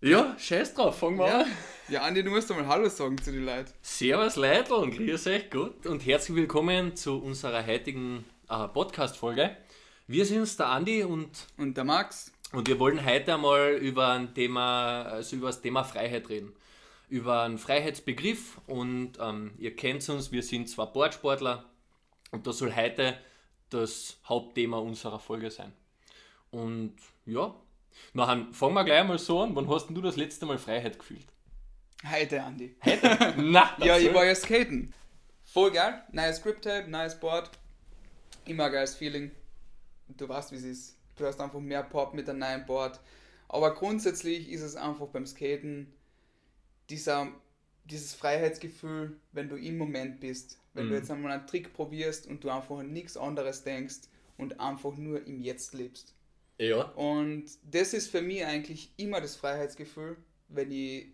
Ja, scheiß drauf, fangen wir Ja. an. Ja, Andi, du musst doch mal Hallo sagen zu den Leuten. Servus Leute und grüß euch gut und herzlich willkommen zu unserer heutigen äh, Podcast-Folge. Wir sind's, der Andi und, Und der Max. und wir wollen heute einmal über ein Thema, also über das Thema Freiheit reden. Über einen Freiheitsbegriff und ähm, ihr kennt uns, wir sind zwar Boardsportler und das soll heute das Hauptthema unserer Folge sein. Und ja, nachher fangen wir gleich mal so an. Wann hast denn du das letzte Mal Freiheit gefühlt? Heute, Andi. Na, Ja, ich war ja skaten. Voll geil. Neues Grip-Tape, neues Board. Immer geiles Feeling. Du weißt, wie es ist. Du hast einfach mehr Pop mit einem neuen Board. Aber grundsätzlich ist es einfach beim Skaten dieser, dieses Freiheitsgefühl, wenn du im Moment bist. Wenn Mhm. du jetzt einmal einen Trick probierst und du einfach an nichts anderes denkst und einfach nur im Jetzt lebst. Ja. Und das ist für mich eigentlich immer das Freiheitsgefühl, wenn ich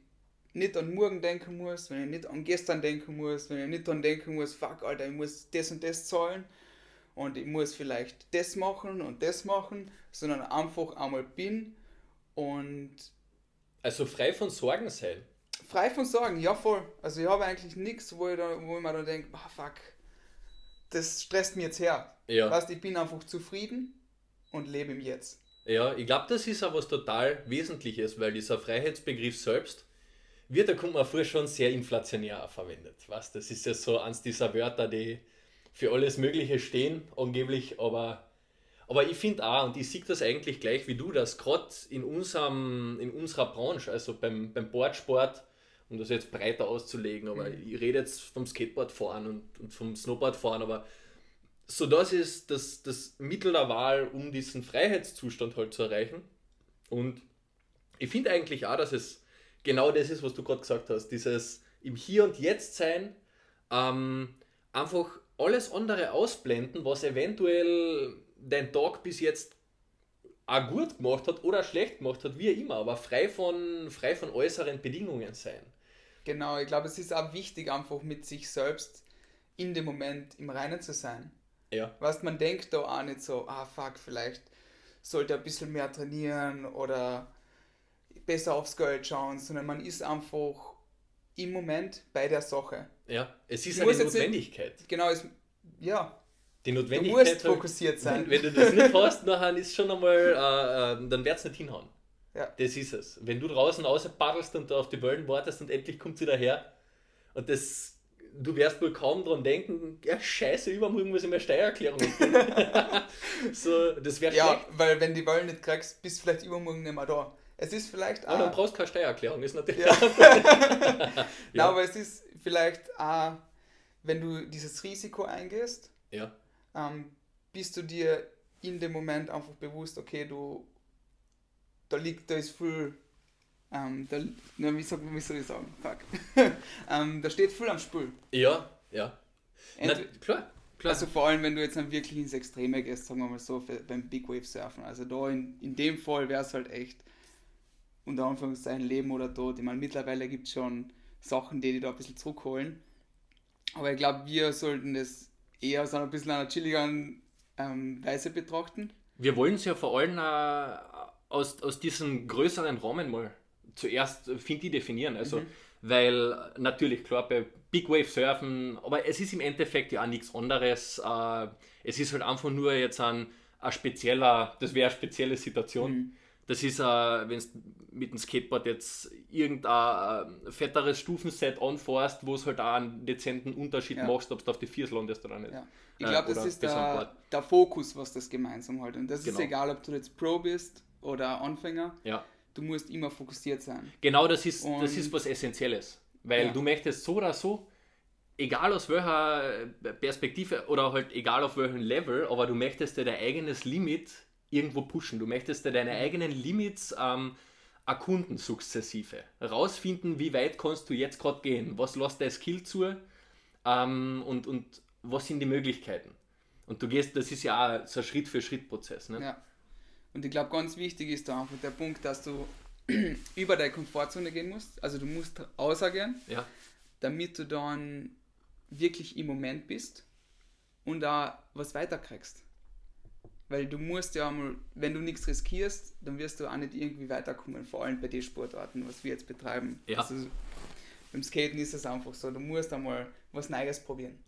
nicht an morgen denken muss, wenn ich nicht an gestern denken muss, wenn ich nicht daran denken muss, fuck, Alter, ich muss das und das zahlen und ich muss vielleicht das machen und das machen, sondern einfach einmal bin und Also frei von Sorgen sein. frei von Sorgen, ja voll. Also ich habe eigentlich nichts, wo ich, da, wo ich mir da denke, ah fuck, das stresst mir jetzt her. Ja. Weißt, ich bin einfach zufrieden und lebe im Jetzt. Ja, ich glaube, das ist auch was total Wesentliches, weil dieser Freiheitsbegriff selbst wird, da kommt man vor, schon sehr inflationär verwendet. Was? Das ist ja so eins dieser Wörter, die für alles Mögliche stehen, angeblich, aber, aber ich finde auch, und ich sehe das eigentlich gleich wie du, dass gerade in, unserem, in unserer Branche, also beim, beim Boardsport, um das jetzt breiter auszulegen, aber ich rede jetzt vom Skateboardfahren und, und vom Snowboardfahren, aber so das ist das, das Mittel der Wahl, um diesen Freiheitszustand halt zu erreichen. Und ich finde eigentlich auch, dass es genau das ist, was du gerade gesagt hast, dieses im Hier und Jetzt sein, ähm, einfach alles andere ausblenden, was eventuell dein Tag bis jetzt auch gut gemacht hat oder schlecht gemacht hat, wie immer, aber frei von, frei von äußeren Bedingungen sein. Genau, ich glaube, es ist auch wichtig, einfach mit sich selbst in dem Moment im Reinen zu sein. Ja. Weißt, man denkt da auch nicht so, ah fuck, vielleicht sollte er ein bisschen mehr trainieren oder besser aufs Geld schauen, sondern man ist einfach im Moment bei der Sache. Ja, es ist Ich eine jetzt nicht- Notwendigkeit. Genau, es, ja, Die du Notwendigkeit musst halt- fokussiert sein. Wenn, wenn du das nicht hast, nachher ist schon einmal, äh, äh, dann wird es nicht hinhauen. Ja. Das ist es. Wenn du draußen raus paddelst und auf die Wellen wartest und endlich kommt sie daher und das, du wirst wohl kaum dran denken, ja scheiße, übermorgen muss ich mehr Steuererklärung machen. so, das wäre Ja, schlecht. weil wenn die Wellen nicht kriegst, bist du vielleicht übermorgen nicht mehr da. Es ist vielleicht Aber dann auch, brauchst du keine Steuererklärung, ist natürlich. Ja. Ja. Aber es ist vielleicht auch, wenn du dieses Risiko eingehst, ja. ähm, bist du dir in dem Moment einfach bewusst, okay, du, da liegt, da ist viel, ähm, da, na, wie, soll, wie soll ich sagen, fuck, ähm, da steht viel am Spiel. Ja, ja. Na, klar, klar. also vor allem, wenn du jetzt dann wirklich ins Extreme gehst, sagen wir mal so, für, beim Big Wave Surfen. Also da in, in dem Fall wäre es halt echt unter Anführungszeichen Leben oder Tod. Ich meine, mittlerweile gibt es schon Sachen, die die da ein bisschen zurückholen. Aber ich glaube, wir sollten das eher so ein bisschen einer chilligeren ähm, Weise betrachten. Wir wollen es ja vor allem äh, aus, aus diesem größeren Rahmen mal zuerst, äh, finde ich, definieren. Also, weil äh, natürlich, klar, bei Big Wave Surfen, aber es ist im Endeffekt ja auch nichts anderes. Äh, es ist halt einfach nur jetzt ein, ein spezieller, das wäre eine spezielle Situation. Das ist, äh, wenn du mit dem Skateboard jetzt irgendein äh, fetteres Stufenset anfährst, wo es halt auch einen dezenten Unterschied Ja. machst, ob du auf die Viers landest oder nicht. Ja. Ich Äh, glaube, das oder ist der, der Fokus, was das gemeinsam hat. Und das Genau. ist egal, ob du jetzt Pro bist oder Anfänger. Ja. Du musst immer fokussiert sein. Genau, das ist, das Und- ist was Essentielles. Weil Ja. du möchtest so oder so, egal aus welcher äh, Perspektive oder halt egal auf welchem Level, aber du möchtest dir dein eigenes Limit irgendwo pushen. Du möchtest dir deine eigenen Limits ähm, erkunden sukzessive. Rausfinden, wie weit kannst du jetzt gerade gehen. Was lässt dein Skill zu ähm, und, und was sind die Möglichkeiten. Und du gehst, das ist ja auch so ein Schritt-für-Schritt-Prozess. Ne? Ja. Und ich glaube, ganz wichtig ist da einfach der Punkt, dass du über deine Komfortzone gehen musst. Also du musst rausgehen, Ja. damit du dann wirklich im Moment bist und da was weiterkriegst. Weil du musst ja einmal, wenn du nichts riskierst, dann wirst du auch nicht irgendwie weiterkommen, vor allem bei den Sportarten, was wir jetzt betreiben. Ja. Also, beim Skaten ist es einfach so, du musst einmal was Neues probieren.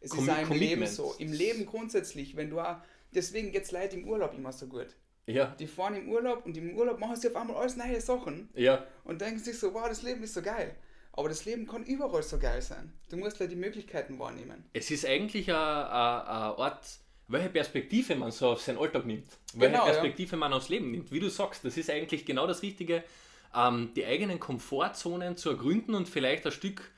Es Com ist auch im Leben Commitment. so. Im Leben grundsätzlich, wenn du auch, deswegen geht es Leute im Urlaub immer so gut. Ja, Die fahren im Urlaub und im Urlaub machen sie auf einmal alles neue Sachen ja, und denken sich so, wow, das Leben ist so geil. Aber das Leben kann überall so geil sein. Du musst halt die Möglichkeiten wahrnehmen. es ist eigentlich ein, ein, Ort, welche Perspektive man so auf seinen Alltag nimmt. Welche Genau, ja. Perspektive man aufs Leben nimmt. Wie du sagst, das ist eigentlich genau das Richtige, ähm, die eigenen Komfortzonen zu ergründen und vielleicht ein Stück,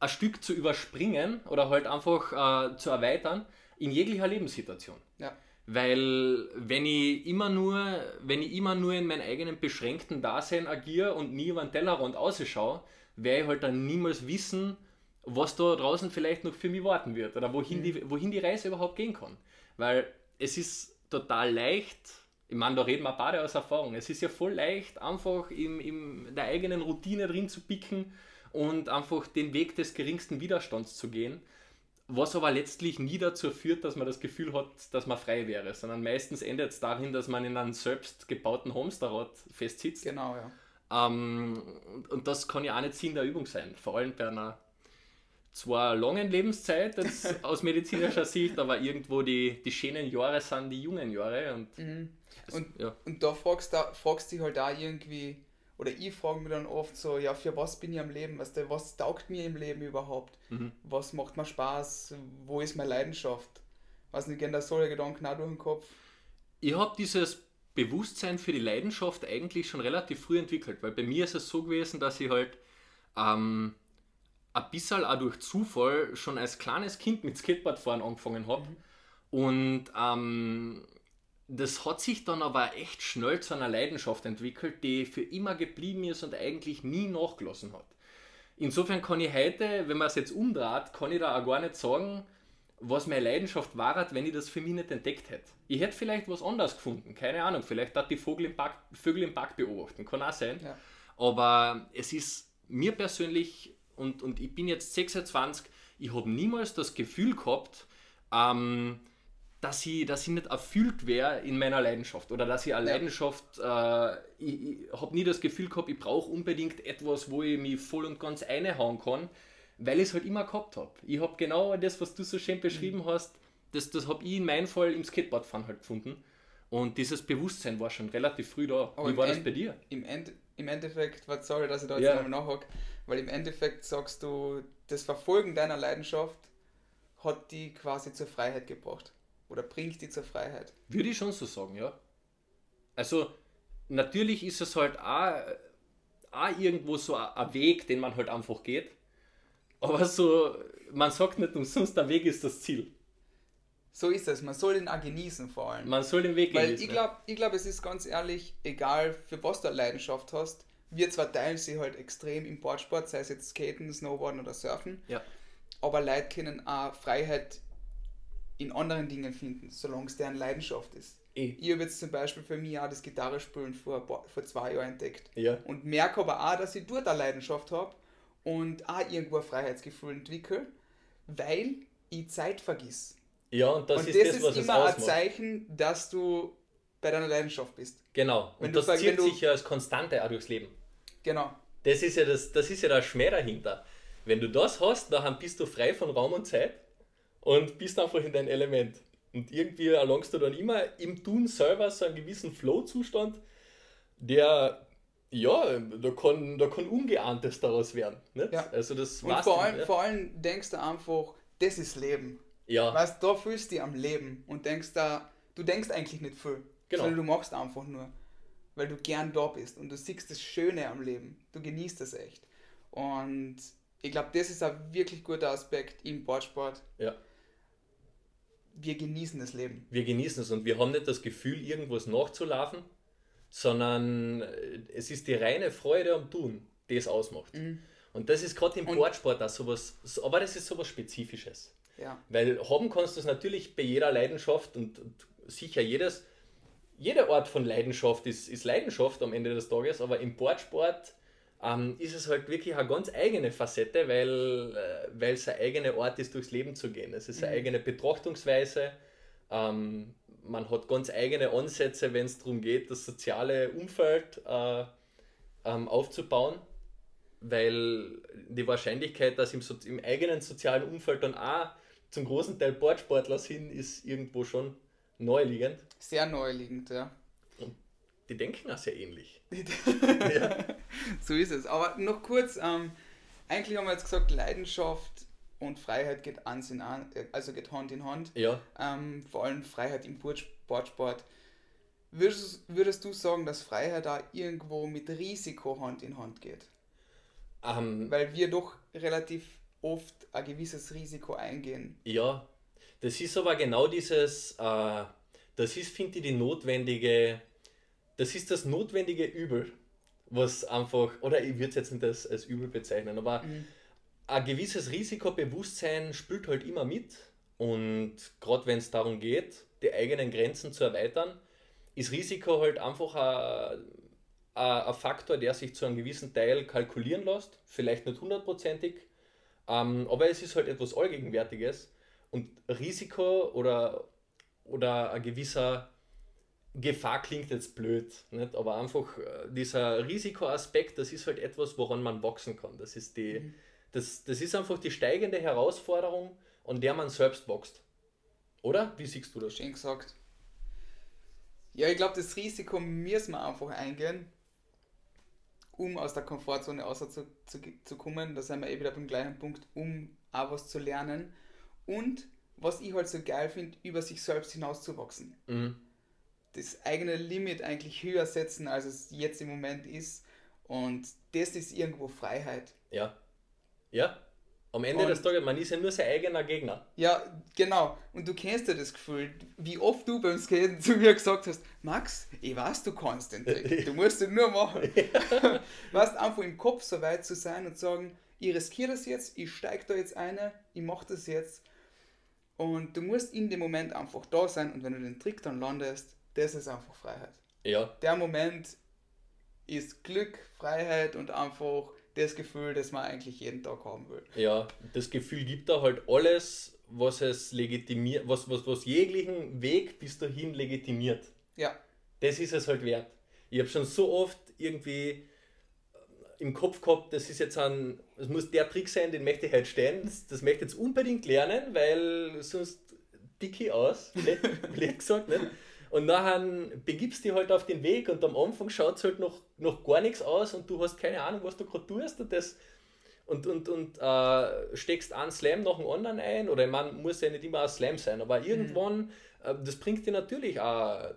ein Stück zu überspringen oder halt einfach äh, zu erweitern in jeglicher Lebenssituation. Ja. Weil wenn ich immer nur, wenn ich immer nur in meinem eigenen beschränkten Dasein agiere und nie über den Tellerrand ausschaue, werde ich halt dann niemals wissen, was da draußen vielleicht noch für mich warten wird oder wohin, die, wohin die Reise überhaupt gehen kann. Weil es ist total leicht, ich meine, da reden wir beide aus Erfahrung, es ist ja voll leicht, einfach im, im der eigenen Routine drin zu picken und einfach den Weg des geringsten Widerstands zu gehen was aber letztlich nie dazu führt, dass man das Gefühl hat, dass man frei wäre, sondern meistens endet es darin, dass man in einem selbst gebauten Hamsterrad festsitzt. Genau, ja. Ähm, und, das kann ja auch nicht Sinn der Übung sein, vor allem bei einer zwar langen Lebenszeit jetzt aus medizinischer Sicht, aber irgendwo die, die schönen Jahre sind die jungen Jahre und, es- Und- ja, Und da fragst du fragst dich halt da irgendwie, oder ich frage mich dann oft so, ja, für was bin ich am Leben? Weißt du, was taugt mir im Leben überhaupt? Mhm. Was macht mir Spaß? Wo ist meine Leidenschaft? Weiß nicht, gehen da solche Gedanken auch durch den Kopf? Ich habe dieses Bewusstsein für die Leidenschaft eigentlich schon relativ früh entwickelt, weil bei mir ist es so gewesen, dass ich halt ähm, ein bisschen auch durch Zufall schon als kleines Kind mit Skateboardfahren angefangen habe. Und ähm, das hat sich dann aber echt schnell zu einer Leidenschaft entwickelt, die für immer geblieben ist und eigentlich nie nachgelassen hat. Insofern kann ich heute, wenn man es jetzt umdreht, kann ich da auch gar nicht sagen, was meine Leidenschaft war, wenn ich das für mich nicht entdeckt hätte. Ich hätte vielleicht was anderes gefunden, keine Ahnung, vielleicht hat die Vogel im Park, Vögel im Park beobachten, kann auch sein. Ja. Aber es ist mir persönlich, und, und ich bin jetzt 26, ich habe niemals das Gefühl gehabt, ähm, dass ich, dass ich nicht erfüllt wäre in meiner Leidenschaft oder dass ich eine Ja. Leidenschaft, äh, ich, ich habe nie das Gefühl gehabt, ich brauche unbedingt etwas, wo ich mich voll und ganz einhauen kann, weil ich es halt immer gehabt habe. Ich habe genau das, was du so schön beschrieben Mhm. hast, das, das habe ich in meinem Fall im Skateboardfahren halt gefunden. Und dieses Bewusstsein war schon relativ früh da. Aber Wie war das bei dir? Im, End, Im Endeffekt, was sorry, dass ich da jetzt Ja. nochmal nachhake, weil im Endeffekt sagst du, das Verfolgen deiner Leidenschaft hat die quasi zur Freiheit gebracht. Oder bringt die zur Freiheit. Würde ich schon so sagen, ja. Also, natürlich ist es halt auch, auch irgendwo so ein Weg, den man halt einfach geht. Aber so, man sagt nicht umsonst, der Weg ist das Ziel. So ist es, man soll den auch genießen vor allem. Man soll den Weg Weil genießen, ich glaube, ich glaub, es ist ganz ehrlich, egal für was du eine Leidenschaft hast, wir zwar teilen sie halt extrem im Boardsport, sei es jetzt Skaten, Snowboarden oder Surfen, Ja. aber Leute können auch Freiheit in anderen Dingen finden, solange es deren Leidenschaft ist. Eh. Ich habe jetzt zum Beispiel für mich auch das Gitarrespielen vor, vor zwei Jahren entdeckt Ja. und merke aber auch, dass ich dort eine Leidenschaft habe und auch irgendwo ein Freiheitsgefühl entwickle, weil ich Zeit vergiss. Ja, und das und ist das, das, ist was es immer ein. Zeichen, dass du bei deiner Leidenschaft bist. Genau. Wenn Und das zieht sich ja als Konstante auch durchs Leben. Genau. Das ist ja das, das ist ja der Schmäh dahinter. Wenn du das hast, dann bist du frei von Raum und Zeit und bist einfach in dein Element. Und irgendwie erlangst du dann immer im Tun selber so einen gewissen Flow-Zustand, der, ja, da kann, da kann Ungeahntes daraus werden. Nicht? Ja. Also das Und vor allem, vor allem denkst du einfach, das ist Leben. ja, Weißt da fühlst du dich am Leben und denkst da, du denkst eigentlich nicht viel, Genau. sondern du machst einfach nur, weil du gern da bist und du siehst das Schöne am Leben. Du genießt das echt. Und ich glaube, das ist ein wirklich guter Aspekt im Boardsport. ja. Wir genießen das Leben. wir genießen es und wir haben nicht das Gefühl, irgendwas nachzulaufen, sondern äh, es ist die reine Freude am Tun, die es ausmacht. Und das ist gerade im Und- Boardsport auch sowas, so- aber das ist sowas Spezifisches. Ja. Weil haben kannst du es natürlich bei jeder Leidenschaft und, und sicher jedes, jede Art von Leidenschaft ist, ist Leidenschaft am Ende des Tages, aber im Boardsport ähm, ist es halt wirklich eine ganz eigene Facette, weil äh, weil es eine eigene Art ist, durchs Leben zu gehen. Es ist eine eigene Betrachtungsweise, ähm, man hat ganz eigene Ansätze, wenn es darum geht, das soziale Umfeld äh, ähm, aufzubauen, weil die Wahrscheinlichkeit, dass im, so im eigenen sozialen Umfeld dann auch zum großen Teil Bordsportler sind, ist irgendwo schon neuliegend. Sehr neuliegend, ja. Die denken auch sehr ähnlich. ja. So ist es. Aber noch kurz, ähm, eigentlich haben wir jetzt gesagt, Leidenschaft und Freiheit geht an, also geht Hand in Hand. Ja. Ähm, vor allem Freiheit im Bordsport. Würdest, würdest du sagen, dass Freiheit da irgendwo mit Risiko Hand in Hand geht? Ähm. Weil wir doch relativ oft ein gewisses Risiko eingehen. Ja, das ist aber genau dieses, äh, das ist, finde ich, die notwendige, das ist das notwendige Übel, was einfach, oder ich würde es jetzt nicht als, als Übel bezeichnen, aber mhm. ein gewisses Risikobewusstsein spült halt immer mit. Und gerade wenn es darum geht, die eigenen Grenzen zu erweitern, ist Risiko halt einfach ein, ein Faktor, der sich zu einem gewissen Teil kalkulieren lässt, vielleicht nicht hundertprozentig, ähm, aber es ist halt etwas Allgegenwärtiges. Und Risiko oder, oder ein gewisser Gefahr klingt jetzt blöd, nicht? aber einfach äh, dieser Risikoaspekt, das ist halt etwas, woran man wachsen kann. Das ist, die, mhm. das, das ist einfach die steigende Herausforderung, an der man selbst wächst. Oder? Wie siehst du das? Schön gesagt. Ja, ich glaube, das Risiko müssen wir einfach eingehen, um aus der Komfortzone außer zu, zu, zu kommen. Da sind wir eh wieder beim gleichen Punkt, um auch was zu lernen. Und was ich halt so geil finde, über sich selbst hinauszuwachsen. Mhm. Das eigene Limit eigentlich höher setzen, als es jetzt im Moment ist. Und das ist irgendwo Freiheit. Ja. Ja. Am Ende und, des Tages, man ist ja nur sein eigener Gegner. Ja, genau. Und du kennst ja das Gefühl, wie oft du beim Skaten zu mir gesagt hast, Max, ich weiß, du kannst den Trick. Du musst ihn nur machen. Ja. weißt, einfach im Kopf so weit zu sein und sagen, ich riskiere das jetzt, ich steige da jetzt eine, ich mache das jetzt. Und du musst in dem Moment einfach da sein und wenn du den Trick dann landest, das ist einfach Freiheit. Ja. Der Moment ist Glück, Freiheit und einfach das Gefühl, das man eigentlich jeden Tag haben will. Ja, das Gefühl gibt da halt alles, was es legitimiert, was, was, was jeglichen Weg bis dahin legitimiert. Ja. Das ist es halt wert. Ich habe schon so oft irgendwie im Kopf gehabt, das ist jetzt ein, es muss der Trick sein, den möchte ich halt stellen. Das, das möchte ich jetzt unbedingt lernen, weil sonst dicke ich aus, blöd gesagt. Nicht? Und nachher begibst du dich halt auf den Weg und am Anfang schaut es halt noch, noch gar nichts aus und du hast keine Ahnung, was du gerade tust und das und, und, und äh, steckst einen Slam nach dem anderen ein oder man muss ja nicht immer ein Slam sein, aber mhm. irgendwann, äh, das bringt dir natürlich auch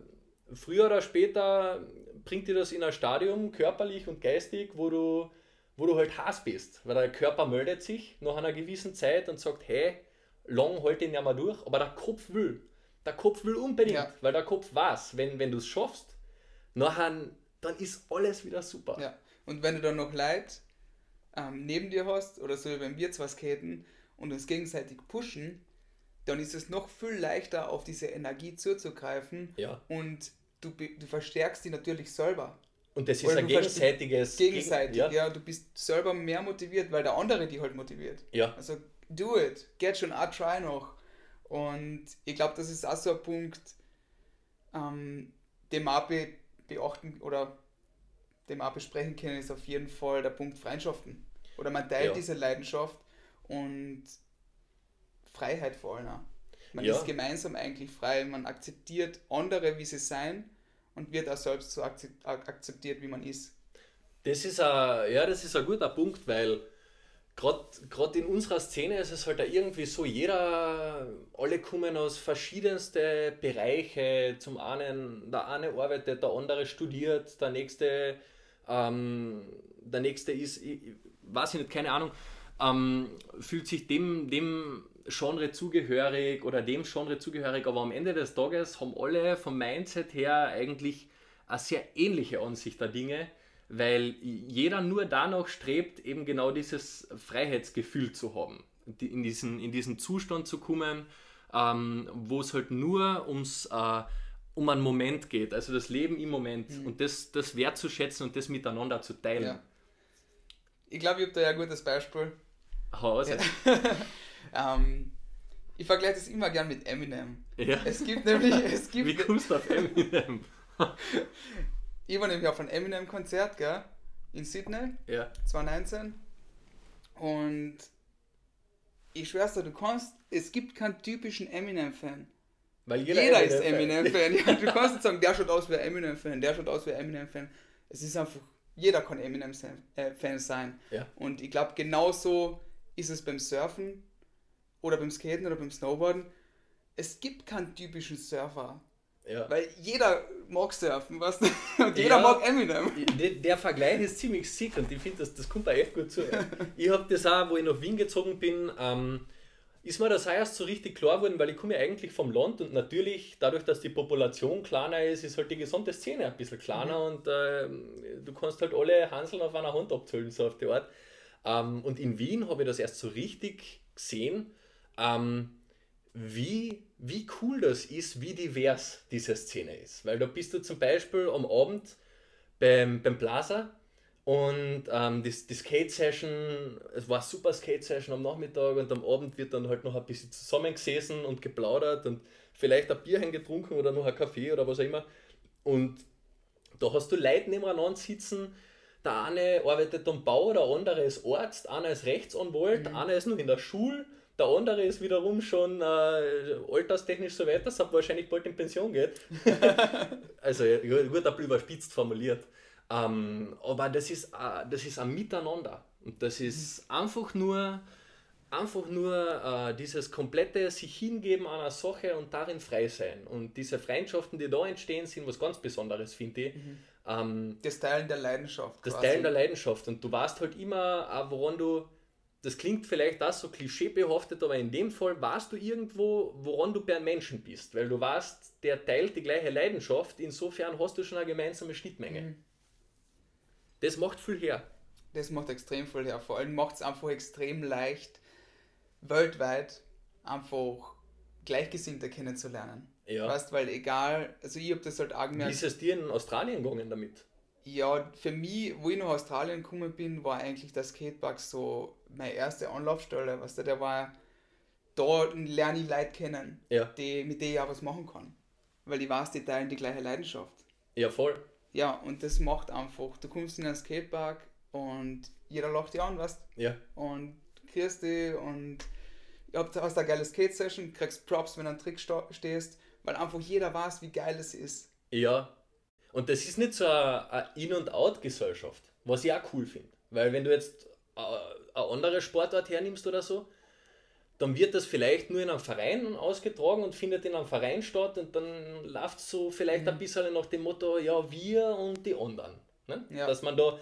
früher oder später bringt dir das in ein Stadium körperlich und geistig, wo du, wo du halt Hass bist, weil der Körper meldet sich nach einer gewissen Zeit und sagt, hey, lang halte ich nicht mehr durch, aber der Kopf will. Der Kopf will unbedingt, ja. weil der Kopf weiß, wenn, wenn du es schaffst, nachher, dann ist alles wieder super. Ja. Und wenn du dann noch Leid ähm, neben dir hast, oder so wie wenn wir zwei skaten und uns gegenseitig pushen, dann ist es noch viel leichter, auf diese Energie zuzugreifen. Ja. Und du, du verstärkst die natürlich selber. Und das ist Oder ein gegenseitiges. Gegenseitig, ja. ja. Du bist selber mehr motiviert, weil der andere die halt motiviert. Ja. Also, do it. Get schon a try noch. Und ich glaube, das ist auch so ein Punkt, ähm, den man be beachten oder den man besprechen können, ist auf jeden Fall der Punkt Freundschaften. Oder man teilt ja. diese Leidenschaft und Freiheit vor allem auch. Man ja. ist gemeinsam eigentlich frei, man akzeptiert andere, wie sie sein und wird auch selbst so akzeptiert, wie man ist. Das ist ein, ja, das ist ein guter Punkt, weil gerade in unserer Szene ist es halt irgendwie so, jeder, alle kommen aus verschiedensten Bereichen. Zum einen, der eine arbeitet, der andere studiert, der nächste, ähm, der nächste ist, ich, weiß ich nicht, keine Ahnung, ähm, fühlt sich dem, dem Genre zugehörig oder dem Genre zugehörig, aber am Ende des Tages haben alle vom Mindset her eigentlich eine sehr ähnliche Ansicht der Dinge weil jeder nur danach strebt, eben genau dieses Freiheitsgefühl zu haben, in diesen, in diesen Zustand zu kommen, ähm, wo es halt nur ums, äh, um einen Moment geht, also das Leben im Moment mhm. und das, das wertzuschätzen und das miteinander zu teilen. Ja. Ich glaube, ich habe da ja ein gutes Beispiel. Hause. Ja. ähm, Ich vergleiche das immer gern mit Eminem. Ja. Es gibt nämlich, es gibt. Wie kommst du auf Eminem? ich war nämlich auf ein Eminem-Konzert, gell? In Sydney, Ja. 2019. Und ich schwör's dir, du kannst, es gibt keinen typischen Eminem-Fan. Weil Jeder, jeder, ist Eminem-Fan. Ja, du kannst nicht sagen, der schaut aus wie ein Eminem-Fan, der schaut aus wie ein Eminem-Fan. Es ist einfach, jeder kann Eminem-Fan sein. Ja. Und ich glaube, genauso ist es beim Surfen oder beim Skaten oder beim Snowboarden. Es gibt keinen typischen Surfer. Ja. Weil jeder mag surfen, weißt du? Und jeder Ja. mag Eminem. Der, der Vergleich ist ziemlich sick und ich finde, das, das kommt da echt gut zu. Ich habe das auch, wo ich nach Wien gezogen bin, ähm, ist mir das auch erst so richtig klar geworden, weil ich komme ja eigentlich vom Land und natürlich, dadurch, dass die Population kleiner ist, ist halt die gesamte Szene ein bisschen kleiner und ähm, du kannst halt alle Hanseln auf einer Hand abzählen, so auf die Art. Ähm, und in Wien habe ich das erst so richtig gesehen, ähm, wie, wie cool das ist, wie divers diese Szene ist. Weil da bist du zum Beispiel am Abend beim, beim Plaza und ähm, die, die Skate-Session, es war eine super Skate-Session am Nachmittag und am Abend wird dann halt noch ein bisschen zusammengesessen und geplaudert und vielleicht ein Bierchen getrunken oder noch ein Kaffee oder was auch immer. Und da hast du Leute nebeneinander sitzen, der eine arbeitet am Bau, der andere ist Arzt, einer ist Rechtsanwalt, einer ist noch in der Schule, der andere ist wiederum schon äh, alterstechnisch so weit, dass er wahrscheinlich bald in Pension geht. also ja, gut, ein bisschen überspitzt formuliert. Ähm, aber das ist, äh, das ist ein Miteinander. Und das ist einfach nur, einfach nur äh, dieses komplette sich hingeben an einer Sache und darin frei sein. Und diese Freundschaften, die da entstehen, sind was ganz Besonderes, finde ich. Ähm, Das Teilen der Leidenschaft. das quasi. Teilen der Leidenschaft. Und du weißt halt immer, auch woran du, das klingt vielleicht auch so klischeebehaftet, aber in dem Fall weißt du irgendwo, woran du bei einem Menschen bist. Weil du weißt, der teilt die gleiche Leidenschaft, insofern hast du schon eine gemeinsame Schnittmenge. Mhm. Das macht viel her. Das macht extrem viel her. Vor allem macht es einfach extrem leicht, weltweit einfach Gleichgesinnte kennenzulernen. Ja. Weißt, weil egal, also ich habe das halt auch Wie gemerkt, ist es dir in Australien gegangen damit? ja, für mich, wo ich nach Australien gekommen bin, war eigentlich der Skatepark so meine erste Anlaufstelle. Weißt du, der war, da lerne ich Leute kennen, Ja. die, mit denen ich auch was machen kann. Weil ich weiß, die teilen die gleiche Leidenschaft. Ja, voll. Ja, und das macht einfach, du kommst in einen Skatepark und jeder lacht dich an, weißt Ja. und kriegst die und habt hast eine geile Skate-Session, kriegst Props, wenn du einen Trick stehst, weil einfach jeder weiß, wie geil es ist. Ja. Und das ist nicht so eine, In- und Out-Gesellschaft, was ich auch cool finde. Weil wenn du jetzt eine andere Sportart hernimmst oder so, dann wird das vielleicht nur in einem Verein ausgetragen und findet in einem Verein statt und dann läuft es so vielleicht ein bisschen nach dem Motto, ja, wir und die anderen. Ne? Ja. Dass man da,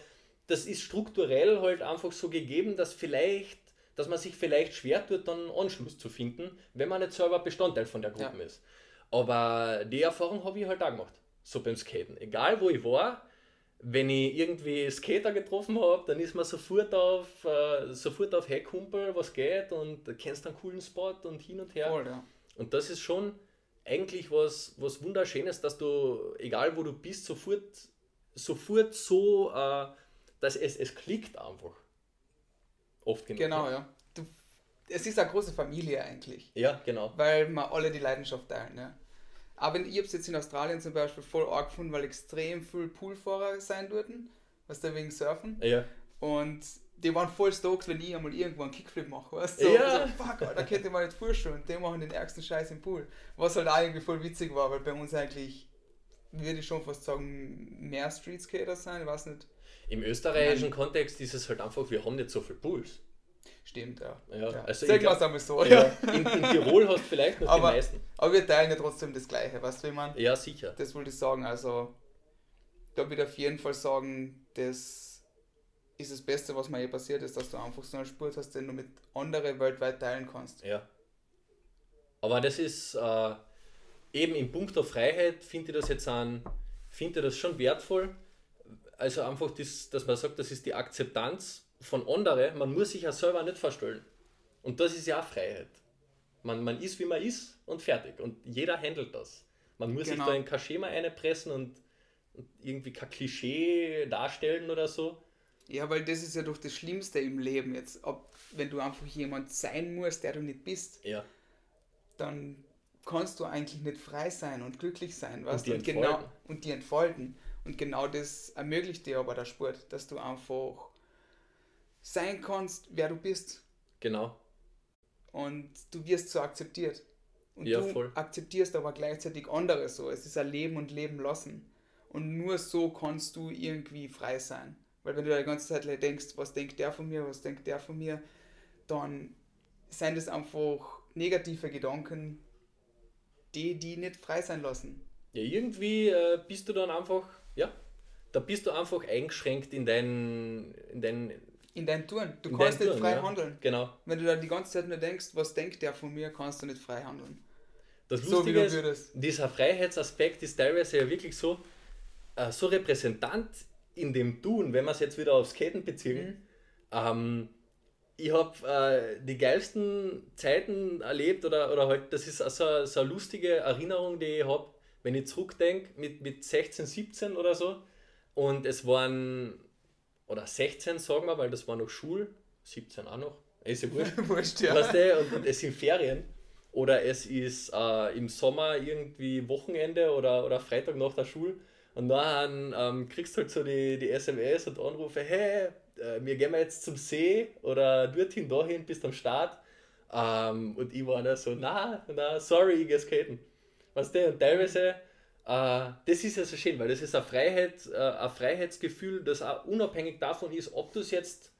das ist strukturell halt einfach so gegeben, dass vielleicht, dass man sich vielleicht schwer tut, dann Anschluss zu finden, wenn man nicht selber Bestandteil von der Gruppe Ja. ist. Aber die Erfahrung habe ich halt auch gemacht, so beim Skaten. Egal wo ich war, wenn ich irgendwie Skater getroffen habe, dann ist man sofort auf, äh, sofort auf hey Kumpel, was geht und kennst einen coolen Spot und hin und her. Voll, ja. Und das ist schon eigentlich was, was Wunderschönes, dass du, egal wo du bist, sofort, sofort so, äh, dass es, es klickt einfach. Oft genug. Genau, ne? ja. Du, es ist eine große Familie eigentlich, Ja, genau. weil wir alle die Leidenschaft teilen. Ja. Aber ich habe es jetzt in Australien zum Beispiel voll arg gefunden, weil extrem viel Poolfahrer sein dürfen, was da wegen Surfen. Ja, Und die waren voll stoked, wenn ich einmal irgendwo einen Kickflip mache, weißt du? So, Ja. so, fuck, Alter, könnte mal nicht vorstellen. Und die machen den ärgsten Scheiß im Pool. Was halt auch irgendwie voll witzig war, weil bei uns eigentlich, würde ich schon fast sagen, mehr Streetskater sein, ich weiß nicht. im österreichischen Kontext ist es halt einfach, wir haben nicht so viele Pools. Stimmt, ja. Ja, also ich wir es glaub- einmal so. Ja, in, in Tirol hast du vielleicht noch Aber- die meisten. Aber wir teilen ja trotzdem das Gleiche, weißt du, wie man? Ja, sicher. Das wollte ich sagen. Also, da würde ich auf jeden Fall sagen, das ist das Beste, was mir je passiert ist, dass du einfach so einen Sport hast, den du mit anderen weltweit teilen kannst. Ja. Aber das ist äh, eben in puncto Freiheit, finde ich das jetzt an, finde das schon wertvoll. Also einfach, das, dass man sagt, das ist die Akzeptanz von anderen. Man muss sich ja selber nicht verstellen. Und das ist ja auch Freiheit. Man, man ist, wie man ist und fertig. Und jeder handelt das. Man muss Genau. sich da in kein Schema einpressen und, und irgendwie kein Klischee darstellen oder so. Ja, weil das ist ja doch das Schlimmste im Leben jetzt, ob wenn du einfach jemand sein musst, der du nicht bist. Ja, dann kannst du eigentlich nicht frei sein und glücklich sein, weißt und, und genau und die entfalten. Und genau das ermöglicht dir aber der Sport, dass du einfach sein kannst, wer du bist. Genau. Und du wirst so akzeptiert. Und ja, du voll. akzeptierst aber gleichzeitig andere so. Es ist ein Leben und Leben lassen. Und nur so kannst du irgendwie frei sein. Weil wenn du die ganze Zeit denkst, was denkt der von mir, was denkt der von mir, dann sind das einfach negative Gedanken, die die nicht frei sein lassen. Ja, irgendwie äh, bist du dann einfach, ja, da bist du einfach eingeschränkt in deinen, in deinen in deinen Touren. Du kannst nicht Touren, frei ja. handeln. Genau. Wenn du dann die ganze Zeit nur denkst, was denkt der von mir, kannst du nicht frei handeln. Das Lustige so, ist, dieser Freiheitsaspekt ist teilweise ja wirklich so, äh, so repräsentant in dem Tun, wenn wir es jetzt wieder aufs Skaten beziehen. Mhm. Ähm, ich habe äh, die geilsten Zeiten erlebt oder, oder halt, das ist so, so eine lustige Erinnerung, die ich habe, wenn ich zurückdenke, mit, mit 16, 17 oder so. Und es waren, oder 16 sagen wir, weil das war noch Schul, 17 auch noch, ist ja wurscht. wurscht ja. Weißt du, und, und, es sind Ferien. Oder es ist äh, im Sommer irgendwie Wochenende oder, oder Freitag nach der Schule. Und dann ähm, kriegst du halt so die, die SMS und Anrufe, hey, äh, wir gehen jetzt zum See oder dorthin, dahin, bis am Start. Ähm, und ich war da so, na, na, sorry, ich gehe skaten. Weißt du, und teilweise, das ist ja so schön, weil das ist eine Freiheit, äh, ein Freiheitsgefühl, das auch unabhängig davon ist, ob du es jetzt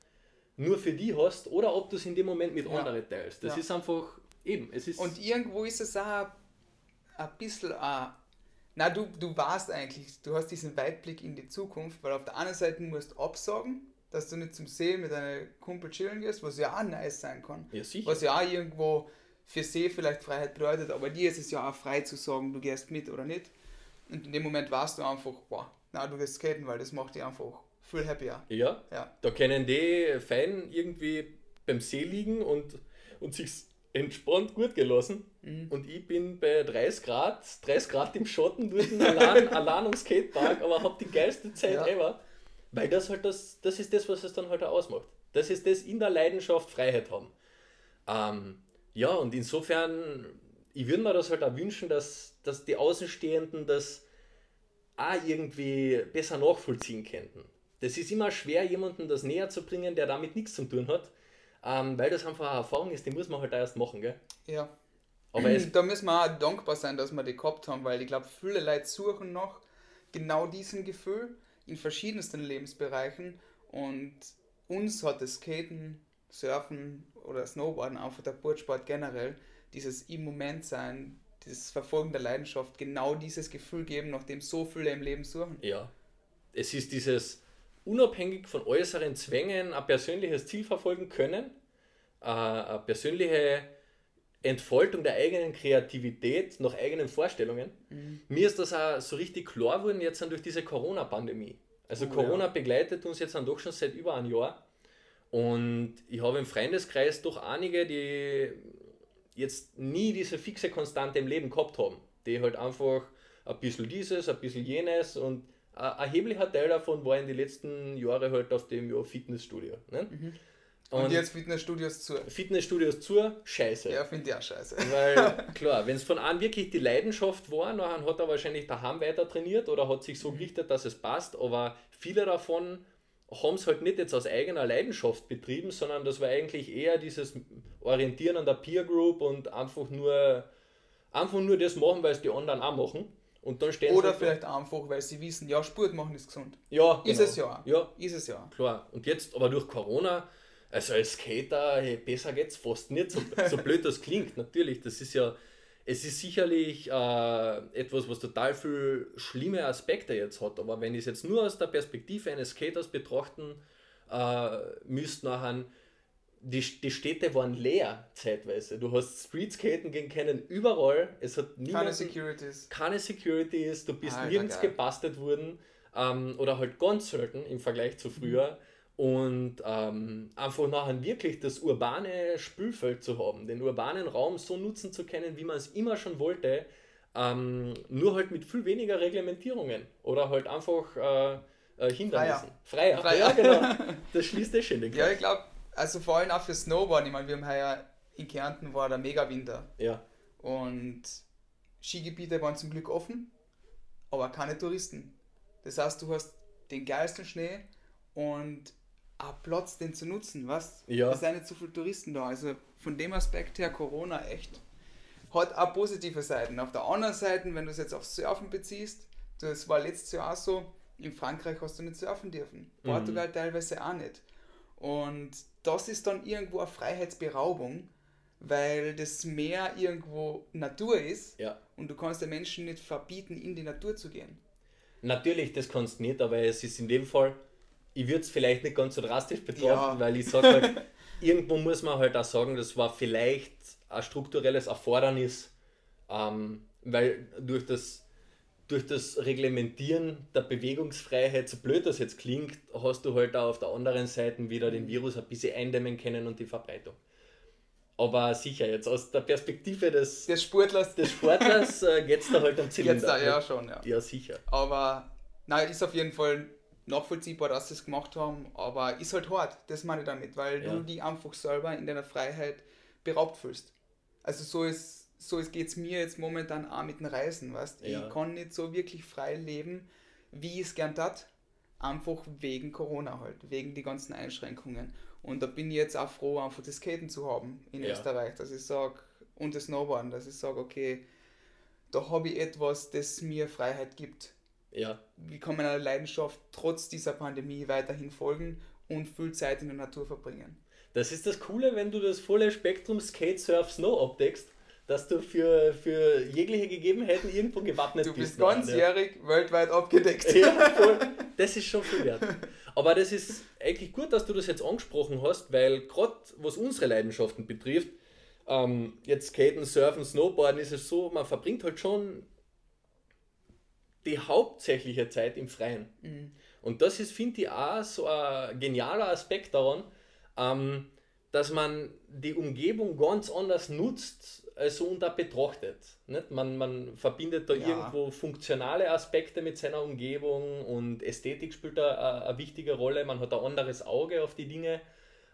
nur für die hast oder ob du es in dem Moment mit ja. anderen teilst. Das ja. ist einfach eben, es ist. Und irgendwo ist es auch ein bisschen, uh, na, du, du warst eigentlich, du hast diesen Weitblick in die Zukunft, weil auf der einen Seite musst du absagen, dass du nicht zum See mit deinen Kumpel chillen gehst, was ja auch nice sein kann. Ja, sicher. Was ja auch irgendwo für See vielleicht Freiheit bedeutet, aber dir ist es ja auch frei zu sagen, du gehst mit oder nicht. Und in dem Moment warst du einfach, boah, na, du gehst skaten, weil das macht dich einfach viel happier. Ja, ja. da können die fein irgendwie beim See liegen und, und sich entspannt gut gelassen. Mhm. Und ich bin bei 30 Grad, 30 Grad im Schatten dort allein, allein am Skatepark, aber hab die geilste Zeit ja. ever. Weil das halt das, das ist das, was es dann halt auch ausmacht. Das ist das in der Leidenschaft Freiheit haben. Ähm, ja, und insofern, ich würde mir das halt auch wünschen, dass, dass die Außenstehenden das auch irgendwie besser nachvollziehen könnten. Das ist immer schwer, jemandem das näher zu bringen, der damit nichts zu tun hat, ähm, weil das einfach eine Erfahrung ist, die muss man halt erst machen, gell? Ja. Aber da müssen wir auch dankbar sein, dass wir die gehabt haben, weil ich glaube, viele Leute suchen noch genau diesen Gefühl in verschiedensten Lebensbereichen und uns hat das Skaten, Surfen oder Snowboarden, einfach der Boardsport generell, dieses im Moment sein, dieses Verfolgen der Leidenschaft, genau dieses Gefühl geben, nachdem so viele im Leben suchen. Ja, es ist dieses unabhängig von äußeren Zwängen ein persönliches Ziel verfolgen können, äh, eine persönliche Entfaltung der eigenen Kreativität nach eigenen Vorstellungen. Mhm. Mir ist das auch so richtig klar geworden jetzt durch diese Corona-Pandemie. Also oh, Corona ja. begleitet uns jetzt dann doch schon seit über einem Jahr. Und ich habe im Freundeskreis doch einige, die jetzt nie diese fixe Konstante im Leben gehabt haben. Die halt einfach ein bisschen dieses, ein bisschen jenes und ein erheblicher Teil davon war in den letzten Jahren halt auf dem Fitnessstudio. Ne? Mhm. Und, und, jetzt Fitnessstudios zu. Fitnessstudios zu, scheiße. Ja, finde ich auch scheiße. Weil, klar, wenn es von an wirklich die Leidenschaft war, dann hat er wahrscheinlich daheim weiter trainiert oder hat sich so mhm. gerichtet, dass es passt, aber viele davon haben es halt nicht jetzt aus eigener Leidenschaft betrieben, sondern das war eigentlich eher dieses Orientieren an der Peer Group und einfach nur, einfach nur das machen, weil es die anderen auch machen. Und dann stehen Oder vielleicht da. einfach, weil sie wissen, ja, Sport machen ist gesund. Ja, ist genau. es ja. Ja, ist es ja. Klar. Und jetzt aber durch Corona also als Skater, hey, besser geht's fast nicht, so, so blöd das klingt. Natürlich, das ist ja, es ist sicherlich äh, etwas, was total viel schlimme Aspekte jetzt hat. Aber wenn ich es jetzt nur aus der Perspektive eines Skaters betrachten äh, müsste, nachher, die, die Städte waren leer zeitweise. Du hast Streetskaten gehen können überall. Es hat niemanden, keine Securities. Keine Securities, du bist Alter, nirgends geil. gebastelt worden. Ähm, oder halt ganz selten im Vergleich zu früher. Mhm und ähm, einfach nachher wirklich das urbane Spülfeld zu haben, den urbanen Raum so nutzen zu können, wie man es immer schon wollte, ähm, nur halt mit viel weniger Reglementierungen oder halt einfach äh, äh, Hindernissen. Freier. Freier. Ja, genau. Das schließt eh schon den Ja, ich glaube, also vor allem auch für Snowboard, ich meine, wir haben heuer in Kärnten war der Mega-Winter. Ja. Und Skigebiete waren zum Glück offen, aber keine Touristen. Das heißt, du hast den geilsten Schnee und Platz, den zu nutzen, was? Ja. Es sind nicht so viele Touristen da. Also von dem Aspekt her, Corona echt hat auch positive Seiten. Auf der anderen Seite, wenn du es jetzt auf Surfen beziehst, das war letztes Jahr auch so, in Frankreich hast du nicht surfen dürfen. Portugal teilweise auch nicht. Und das ist dann irgendwo eine Freiheitsberaubung, weil das Meer irgendwo Natur ist Ja. und du kannst den Menschen nicht verbieten, in die Natur zu gehen. Natürlich, das kannst du nicht, aber es ist in dem Fall, ich würde es vielleicht nicht ganz so drastisch betrachten, Ja. weil ich sage halt, irgendwo muss man halt auch sagen, das war vielleicht ein strukturelles Erfordernis, ähm, weil durch das, durch das Reglementieren der Bewegungsfreiheit, so blöd das jetzt klingt, hast du halt auch auf der anderen Seite wieder den Virus ein bisschen eindämmen können und die Verbreitung. Aber sicher, jetzt aus der Perspektive des, Der Sportler des Sportlers äh, geht es da halt am Zylinder. jetzt da ja schon, ja. Ja, sicher. Aber nein, ist auf jeden Fall nachvollziehbar, dass sie es gemacht haben, aber ist halt hart, das meine ich damit, weil Ja. du die einfach selber in deiner Freiheit beraubt fühlst. Also so ist so geht es mir jetzt momentan auch mit den Reisen, weißt Ja. Ich kann nicht so wirklich frei leben, wie ich es gern tat, einfach wegen Corona halt, wegen die ganzen Einschränkungen. Und da bin ich jetzt auch froh, einfach das Skaten zu haben in Ja. Österreich, dass ich sage, und das Snowboarden, dass ich sage, okay, da habe ich etwas, das mir Freiheit gibt Ja, wie kann man einer Leidenschaft trotz dieser Pandemie weiterhin folgen und viel Zeit in der Natur verbringen. Das ist das Coole, wenn du das volle Spektrum Skate, Surf, Snow abdeckst, dass du für, für jegliche Gegebenheiten irgendwo gewappnet Du bist. bist ganzjährig weltweit abgedeckt. Ja, voll. Das ist schon viel wert. Aber das ist eigentlich gut, dass du das jetzt angesprochen hast, weil gerade was unsere Leidenschaften betrifft, ähm, jetzt Skaten, Surfen, Snowboarden, ist es so, man verbringt halt schon die hauptsächliche Zeit im Freien. Mhm. Und das ist, finde ich, auch so ein genialer Aspekt daran, ähm, dass man die Umgebung ganz anders nutzt also und auch betrachtet. Nicht? Man, man verbindet da Ja. irgendwo funktionale Aspekte mit seiner Umgebung und Ästhetik spielt da eine, eine wichtige Rolle. Man hat ein anderes Auge auf die Dinge.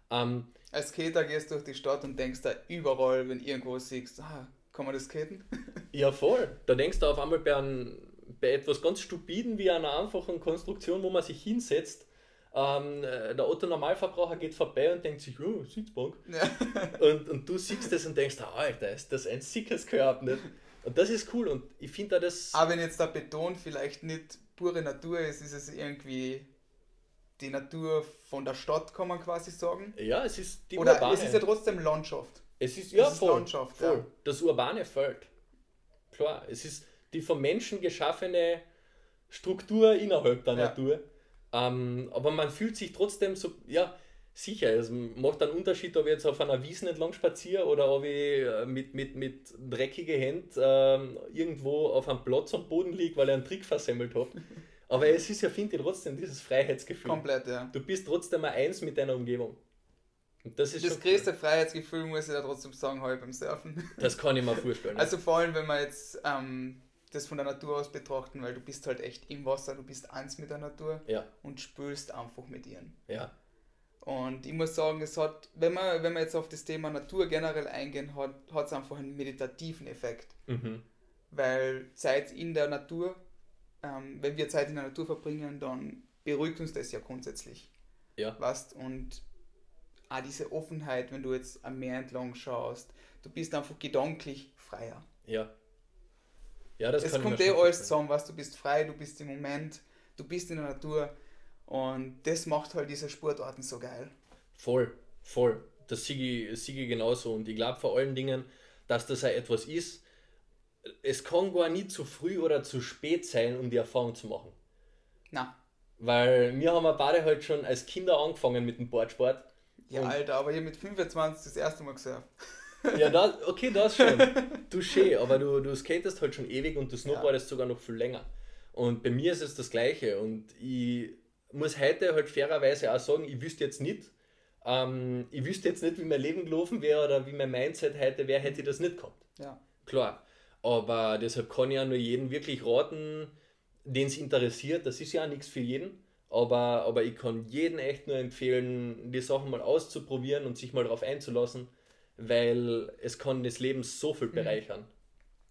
Ähm, Als Skater gehst du durch die Stadt und denkst da überall, wenn irgendwo siehst, ah, kann man das skaten? ja, voll. Da denkst du auf einmal bei, einem, bei etwas ganz Stupiden wie einer einfachen Konstruktion, wo man sich hinsetzt. Ähm, äh, der Otto-Normalverbraucher geht vorbei und denkt sich, oh, Sitzbank. Ja. Und, und du siehst das und denkst, ah, Alter, ist das ein sickes Körper, nicht? Und das ist cool und ich finde da das. Aber wenn jetzt der Beton vielleicht nicht pure Natur ist, ist es irgendwie die Natur von der Stadt, kann man quasi sagen. Ja, es ist die Oder urbane. es ist ja trotzdem Landschaft. es ist, ja, es ist voll, Landschaft, voll. ja. Das urbane Feld. Klar, es ist die vom Menschen geschaffene Struktur innerhalb der Ja. Natur. Ähm, aber man fühlt sich trotzdem so, ja, sicher, es macht einen Unterschied, ob ich jetzt auf einer Wiese entlang spaziere oder ob ich äh, mit, mit, mit dreckigen Händen ähm, irgendwo auf einem Platz am Boden liege, weil ich einen Trick versemmelt habe. Aber es ist ja, finde ich, trotzdem dieses Freiheitsgefühl. Komplett, ja. Du bist trotzdem mal eins mit deiner Umgebung. Und das ist Das größte Freiheitsgefühl, muss ich da trotzdem sagen, habe ich beim Surfen. cool. Das kann ich mir vorstellen. Also vor allem, wenn wir jetzt ähm, das von der Natur aus betrachten, weil du bist halt echt im Wasser, du bist eins mit der Natur ja, und spürst einfach mit ihr. ja, Und ich muss sagen, es hat, wenn man, wenn man jetzt auf das Thema Natur generell eingehen, hat hat es einfach einen meditativen Effekt. mhm. Weil Zeit in der Natur, ähm, wenn wir Zeit in der Natur verbringen, dann beruhigt uns das ja grundsätzlich. ja, Weißt? Und auch diese Offenheit, wenn du jetzt am Meer entlang schaust, du bist einfach gedanklich freier. ja. Ja, das es kann kommt eh alles zusammen, was du bist frei, du bist im Moment, du bist in der Natur und das macht halt diese Sportarten so geil. Voll, voll. Das sehe ich, genauso. Und ich glaube vor allen Dingen, dass das auch etwas ist, es kann gar nie zu früh oder zu spät sein, um die Erfahrung zu machen. Na, Weil wir haben beide halt schon als Kinder angefangen mit dem Boardsport. ja Alter, aber ich hab mit 25 das erste Mal gesurft. Ja, da, okay, das schon. Touché, aber du, du skatest halt schon ewig und du snowboardest sogar noch viel länger. Und bei mir ist es das Gleiche. Und ich muss heute halt fairerweise auch sagen, ich wüsste jetzt nicht, ähm, ich wüsste jetzt nicht, wie mein Leben gelaufen wäre oder wie mein Mindset heute wäre, hätte ich das nicht gehabt. Ja. Klar. Aber deshalb kann ich ja nur jeden wirklich raten, den es interessiert. Das ist ja auch nichts für jeden. Aber, aber ich kann jeden echt nur empfehlen, die Sachen mal auszuprobieren und sich mal darauf einzulassen, weil es kann das Leben so viel bereichern.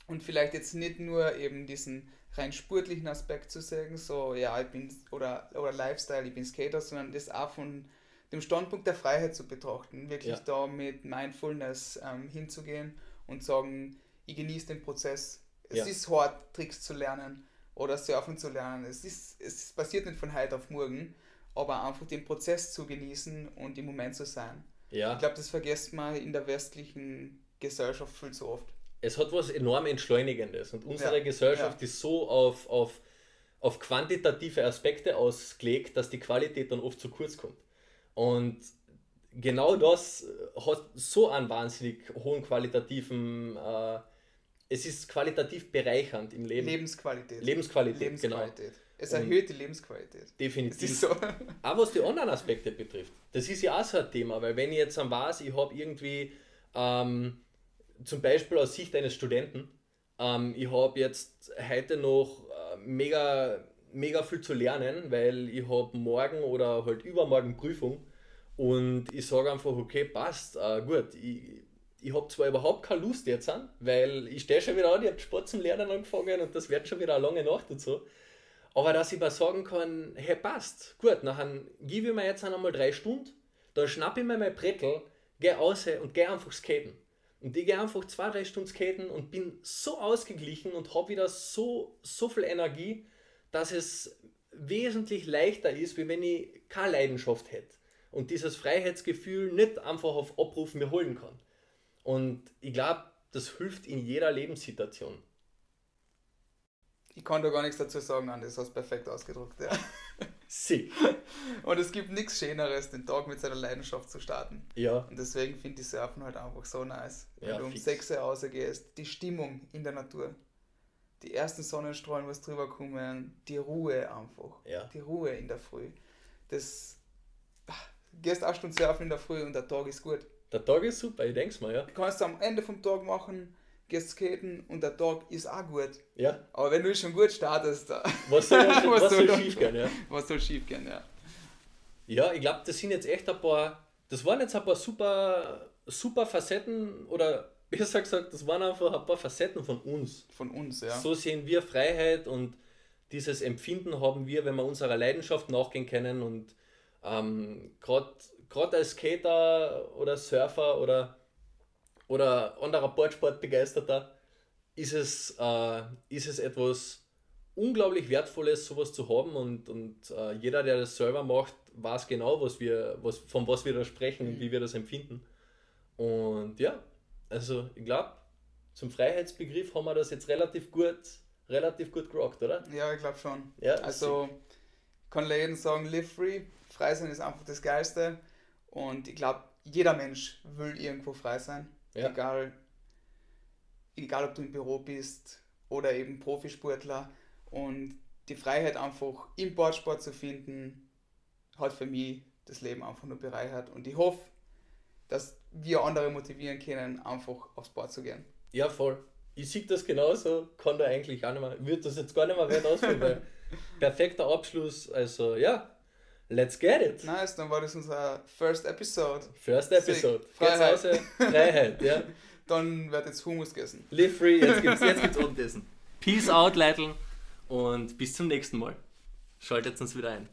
Und vielleicht jetzt nicht nur eben diesen rein sportlichen Aspekt zu sehen, so ja, ich bin oder, oder Lifestyle, ich bin Skater, sondern das auch von dem Standpunkt der Freiheit zu betrachten, wirklich ja. da mit Mindfulness ähm, hinzugehen und sagen, ich genieße den Prozess. Es ja. ist hart, Tricks zu lernen oder Surfen zu lernen. Es, ist, es passiert nicht von heute auf morgen, aber einfach den Prozess zu genießen und im Moment zu sein. Ja. Ich glaube, das vergisst man in der westlichen Gesellschaft viel zu oft. Es hat was enorm Entschleunigendes und unsere ja. Gesellschaft ist so auf, auf, auf quantitative Aspekte ausgelegt, dass die Qualität dann oft zu kurz kommt. Und genau das hat so einen wahnsinnig hohen qualitativen, äh, es ist qualitativ bereichernd im Leben. Lebensqualität. Lebensqualität, Lebensqualität. genau. Es erhöht die Lebensqualität. Definitiv. So. Auch was die anderen Aspekte betrifft. Das ist ja auch so ein Thema, weil wenn ich jetzt am was, ich habe irgendwie ähm, zum Beispiel aus Sicht eines Studenten, ähm, ich habe jetzt heute noch äh, mega, mega viel zu lernen, weil ich habe morgen oder halt übermorgen Prüfung und ich sage einfach, okay, passt, äh, gut, ich, ich habe zwar überhaupt keine Lust jetzt an, weil ich stehe schon wieder an, ich habe Sport zum Lernen angefangen und das wird schon wieder eine lange Nacht und so. Aber dass ich mal sagen kann, hey, passt, gut, nachher gebe ich mir jetzt einmal drei Stunden, dann schnappe ich mir mein Brettel, gehe raus und gehe einfach skaten. Und ich gehe einfach zwei, drei Stunden skaten und bin so ausgeglichen und habe wieder so, so viel Energie, dass es wesentlich leichter ist, wie wenn ich keine Leidenschaft hätte und dieses Freiheitsgefühl nicht einfach auf Abruf mir holen kann. Und ich glaube, das hilft in jeder Lebenssituation. Ich kann da gar nichts dazu sagen, Andi, das hast du perfekt ausgedrückt. Ja. Sie. Und es gibt nichts Schöneres, den Tag mit seiner Leidenschaft zu starten. Ja. Und deswegen finde ich Surfen halt einfach so nice. Wenn ja, du um fix. 6 Uhr rausgehst, die Stimmung in der Natur, die ersten Sonnenstrahlen, was drüber kommen, die Ruhe einfach. Ja. Die Ruhe in der Früh. Das gehst acht Stunden surfen in der Früh und der Tag ist gut. Der Tag ist super, ich denke mal, ja. Du kannst am Ende vom Tag machen, gehst skaten und der Tag ist auch gut. Ja. Aber wenn du schon gut startest, was soll, was, was soll, soll schief gehen, ja. Was soll schief gehen, ja. Ja, ich glaube, das sind jetzt echt ein paar, das waren jetzt ein paar super, super Facetten oder besser gesagt, das waren einfach ein paar Facetten von uns. Von uns, ja. So sehen wir Freiheit und dieses Empfinden haben wir, wenn wir unserer Leidenschaft nachgehen können und ähm, Gerade als Skater oder Surfer oder, oder anderer Boardsportbegeisterter ist es, äh, ist es etwas unglaublich Wertvolles, sowas zu haben und, und äh, jeder, der das selber macht, weiß genau, was wir, was, von was wir da sprechen und wie wir das empfinden. Und ja, also ich glaube, zum Freiheitsbegriff haben wir das jetzt relativ gut, relativ gut gerockt, oder? Ja, ich glaube schon. Ja, also kann jedem sagen, live free, frei sein ist einfach das Geilste. Und ich glaube, jeder Mensch will irgendwo frei sein. Ja. Egal, egal, ob du im Büro bist oder eben Profisportler. Und die Freiheit einfach im Boardsport zu finden, hat für mich das Leben einfach nur bereichert. Und ich hoffe, dass wir andere motivieren können, einfach aufs Board zu gehen. Ja, voll. Ich sehe das genauso, kann da eigentlich auch nicht mehr, würde das jetzt gar nicht mehr wert ausführen, weil perfekter Abschluss, also ja, Let's get it. Nice, dann war das unser First Episode. First Episode. Freiheit. Hause, Freiheit, ja. dann wird jetzt Hummus gegessen. Live free, jetzt gibt's, jetzt gibt's Abendessen. Peace out, Leiteln. Und bis zum nächsten Mal. Schaltet uns wieder ein.